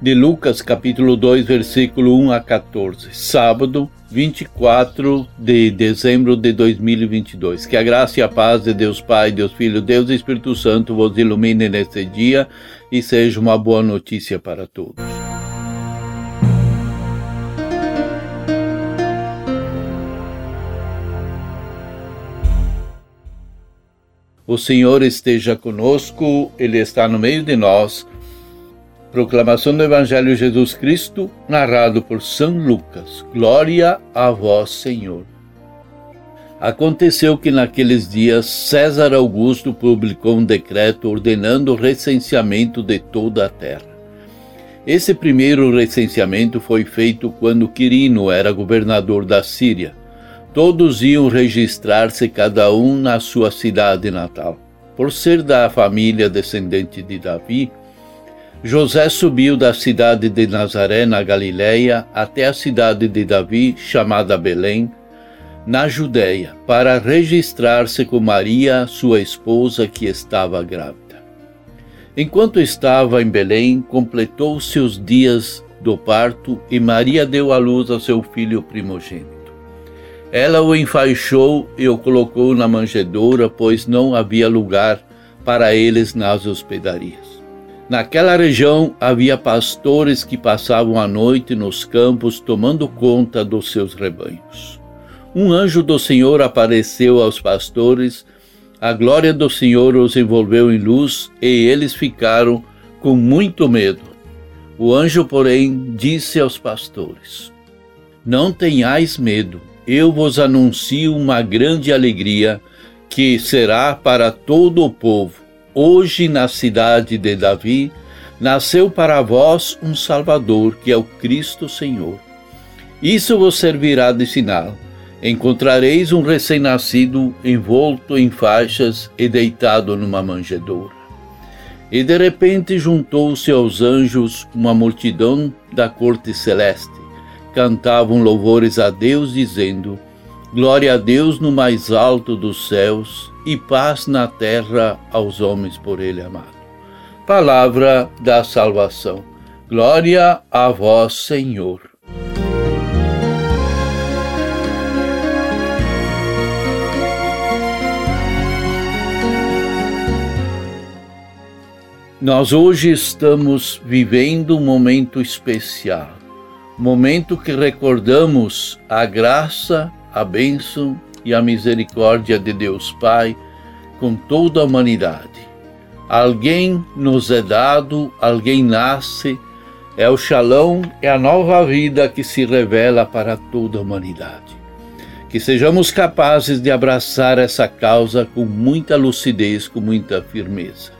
de Lucas, capítulo 2, versículo 1 a 14. Sábado, 24 de dezembro de 2022. Que a graça e a paz de Deus Pai, Deus Filho, Deus e Espírito Santo vos ilumine neste dia e seja uma boa notícia para todos. O Senhor esteja conosco, Ele está no meio de nós. Proclamação do Evangelho de Jesus Cristo, narrado por São Lucas. Glória a vós, Senhor. Aconteceu que naqueles dias César Augusto publicou um decreto ordenando o recenseamento de toda a terra. Esse primeiro recenseamento foi feito quando Quirino era governador da Síria. Todos iam registrar-se cada um na sua cidade natal. Por ser da família descendente de Davi, José subiu da cidade de Nazaré, na Galiléia, até a cidade de Davi, chamada Belém, na Judéia, para registrar-se com Maria, sua esposa, que estava grávida. Enquanto estava em Belém, completou seus dias do parto e Maria deu à luz a seu filho primogênito. Ela o enfaixou e o colocou na manjedoura, pois não havia lugar para eles nas hospedarias. Naquela região havia pastores que passavam a noite nos campos tomando conta dos seus rebanhos. Um anjo do Senhor apareceu aos pastores, a glória do Senhor os envolveu em luz e eles ficaram com muito medo. O anjo, porém, disse aos pastores: Não tenhais medo, eu vos anuncio uma grande alegria que será para todo o povo Hoje, na cidade de Davi, nasceu para vós um Salvador, que é o Cristo Senhor. Isso vos servirá de sinal. Encontrareis um recém-nascido envolto em faixas e deitado numa manjedoura. E de repente juntou-se aos anjos uma multidão da corte celeste. Cantavam louvores a Deus, dizendo: Glória a Deus no mais alto dos céus e paz na terra aos homens por ele amado. Palavra da salvação. Glória a vós, Senhor. Nós hoje estamos vivendo um momento especial, momento que recordamos a graça, a bênção e a misericórdia de Deus Pai com toda a humanidade. Alguém nos é dado, alguém nasce, é o Shalom, é a nova vida que se revela para toda a humanidade. Que sejamos capazes de abraçar essa causa com muita lucidez, com muita firmeza.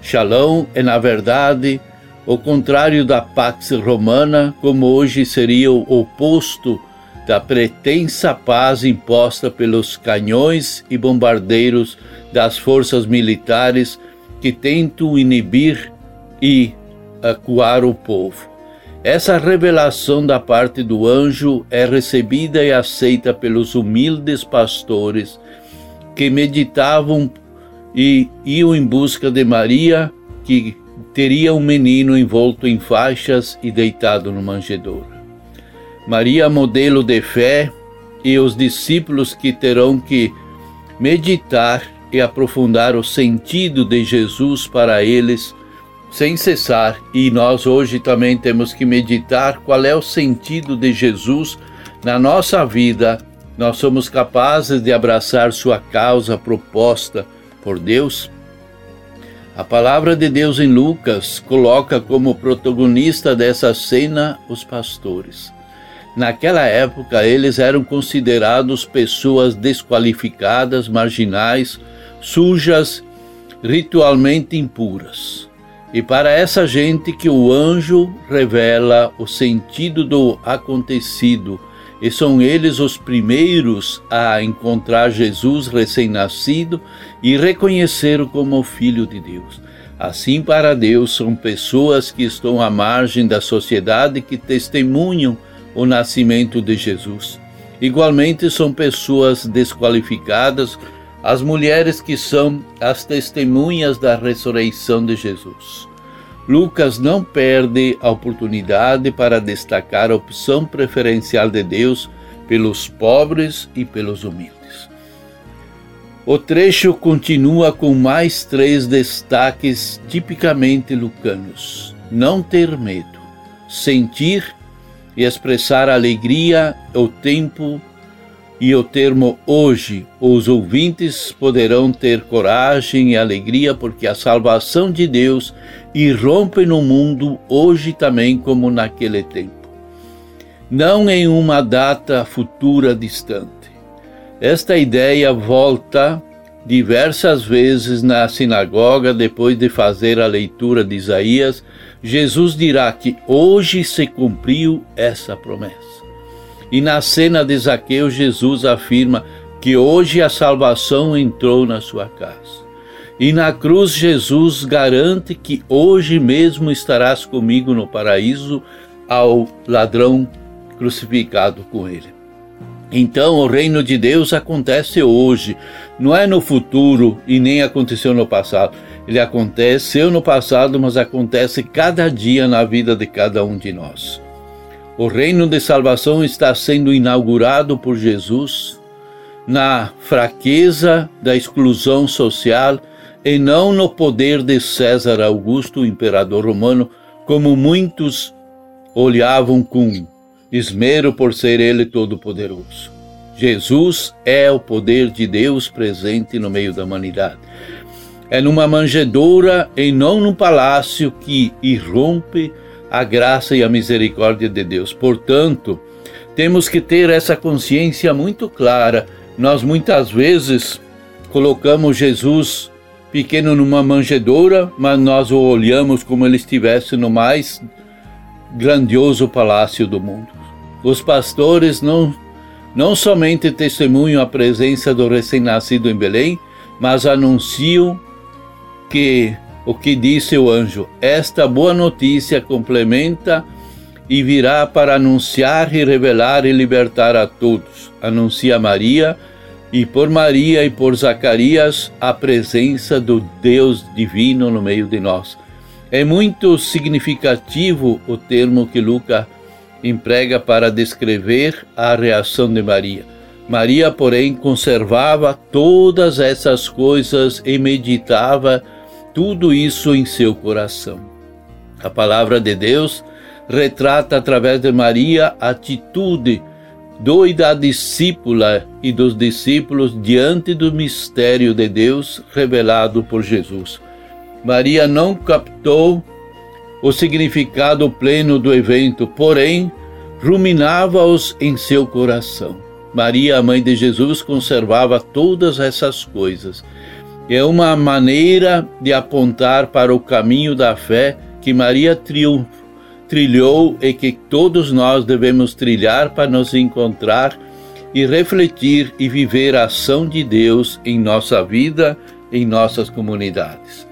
Shalom é, na verdade, o contrário da Pax Romana, como hoje seria o oposto da pretensa paz imposta pelos canhões e bombardeiros das forças militares que tentam inibir e acuar o povo. Essa revelação da parte do anjo é recebida e aceita pelos humildes pastores que meditavam e iam em busca de Maria, que teria um menino envolto em faixas e deitado no manjedouro. Maria, modelo de fé, e os discípulos que terão que meditar e aprofundar o sentido de Jesus para eles sem cessar. E nós hoje também temos que meditar qual é o sentido de Jesus na nossa vida. Nós somos capazes de abraçar sua causa proposta por Deus? A palavra de Deus em Lucas coloca como protagonista dessa cena os pastores. Naquela época, eles eram considerados pessoas desqualificadas, marginais, sujas, ritualmente impuras. E para essa gente que o anjo revela o sentido do acontecido, e são eles os primeiros a encontrar Jesus recém-nascido e reconhecer-o como Filho de Deus. Assim, para Deus, são pessoas que estão à margem da sociedade que testemunham o nascimento de Jesus. Igualmente, são pessoas desqualificadas, as mulheres que são as testemunhas da ressurreição de Jesus. Lucas não perde a oportunidade para destacar a opção preferencial de Deus pelos pobres e pelos humildes. O trecho continua com mais três destaques tipicamente lucanos: não ter medo, sentir e expressar alegria o tempo e o termo hoje. Os ouvintes poderão ter coragem e alegria porque a salvação de Deus irrompe no mundo hoje também como naquele tempo. Não em uma data futura distante. Esta ideia volta diversas vezes na sinagoga depois de fazer a leitura de Isaías. Jesus dirá que hoje se cumpriu essa promessa. E na cena de Zaqueu, Jesus afirma que hoje a salvação entrou na sua casa. E na cruz, Jesus garante que hoje mesmo estarás comigo no paraíso ao ladrão crucificado com ele. Então, o reino de Deus acontece hoje, não é no futuro e nem aconteceu no passado. Ele aconteceu no passado, mas acontece cada dia na vida de cada um de nós. O reino de salvação está sendo inaugurado por Jesus na fraqueza da exclusão social e não no poder de César Augusto, imperador romano, como muitos olhavam com esmero por ser ele todo-poderoso. Jesus é o poder de Deus presente no meio da humanidade. É numa manjedoura e não num palácio que irrompe a graça e a misericórdia de Deus. Portanto, temos que ter essa consciência muito clara. Nós muitas vezes colocamos Jesus pequeno numa manjedoura, mas nós o olhamos como ele estivesse no mais grandioso palácio do mundo. Os pastores não, não somente testemunham a presença do recém-nascido em Belém, mas anunciam que o que disse o anjo: Esta boa notícia complementa e virá para anunciar e revelar e libertar a todos. Anuncia Maria e por Maria e por Zacarias a presença do Deus divino no meio de nós. É muito significativo o termo que Lucas emprega para descrever a reação de Maria. Maria, porém, conservava todas essas coisas e meditava tudo isso em seu coração. A palavra de Deus retrata através de Maria a atitude do e da discípula e dos discípulos diante do mistério de Deus revelado por Jesus. Maria não captou o significado pleno do evento, porém ruminava-os em seu coração. Maria, a mãe de Jesus, conservava todas essas coisas é uma maneira de apontar para o caminho da fé que Maria trilhou e que todos nós devemos trilhar para nos encontrar e refletir e viver a ação de Deus em nossa vida, em nossas comunidades.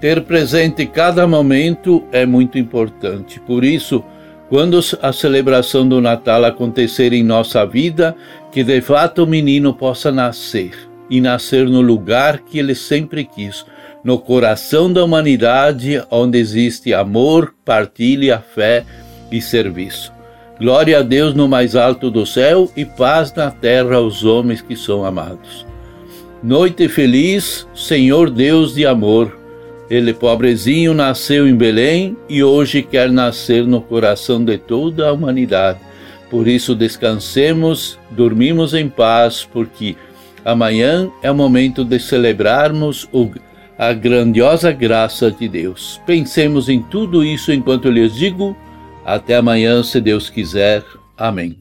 Ter presente cada momento é muito importante. Por isso, quando a celebração do Natal acontecer em nossa vida, que de fato o menino possa nascer e nascer no lugar que ele sempre quis, no coração da humanidade, onde existe amor, partilha, fé e serviço. Glória a Deus no mais alto do céu e paz na terra aos homens que são amados. Noite feliz, Senhor Deus de amor. Ele, pobrezinho, nasceu em Belém e hoje quer nascer no coração de toda a humanidade. Por isso, descansemos, dormimos em paz, porque Amanhã é o momento de celebrarmos o, a grandiosa graça de Deus. Pensemos em tudo isso enquanto lhes digo. Até amanhã, se Deus quiser. Amém.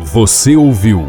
Você ouviu